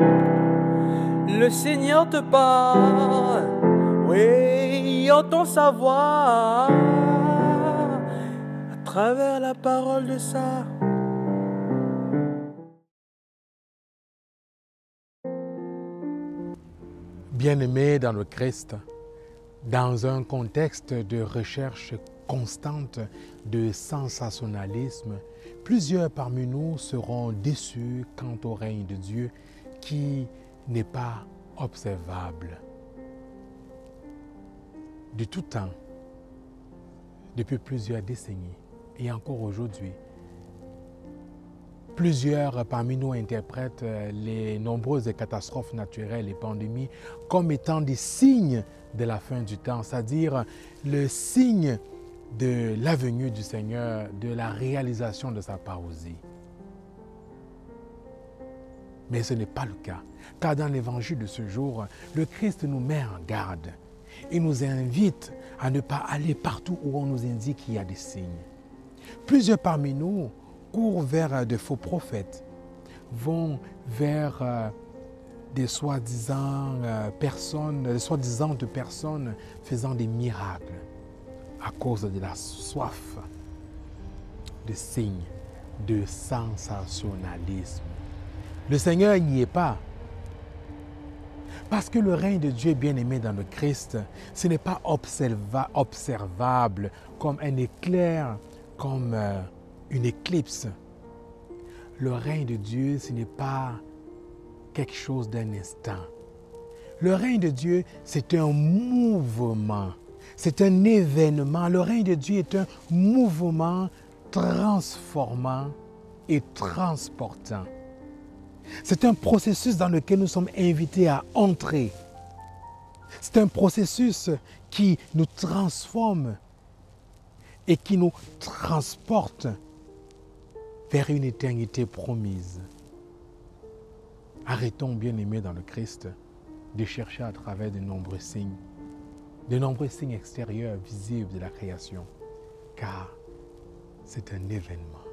Le Seigneur te parle, oui, entend sa voix à travers la parole de ça. Bien-aimés dans le Christ, dans un contexte de recherche constante de sensationnalisme, plusieurs parmi nous seront déçus quant au règne de Dieu qui n'est pas observable. De tout temps, depuis plusieurs décennies et encore aujourd'hui, Plusieurs parmi nous interprètent euh, les nombreuses catastrophes naturelles et pandémies comme étant des signes de la fin du temps, c'est-à-dire le signe de la venue du Seigneur, de la réalisation de sa parousie. Mais ce n'est pas le cas, car dans l'évangile de ce jour, le Christ nous met en garde et nous invite à ne pas aller partout où on nous indique qu'il y a des signes. Plusieurs parmi nous courent vers de faux prophètes, vont vers euh, des soi-disant euh, personnes, des soi-disant personnes faisant des miracles à cause de la soif de signes, de sensationnalisme. Le Seigneur n'y est pas. Parce que le règne de Dieu est bien aimé dans le Christ, ce n'est pas observable comme un éclair, comme euh, une éclipse. Le règne de Dieu, ce n'est pas quelque chose d'un instant. Le règne de Dieu, c'est un mouvement, c'est un événement. Le règne de Dieu est un mouvement transformant et transportant. C'est un processus dans lequel nous sommes invités à entrer. C'est un processus qui nous transforme et qui nous transporte vers une éternité promise. Arrêtons, bien aimés dans le Christ, de chercher à travers de nombreux signes, de nombreux signes extérieurs visibles de la création, car c'est un événement.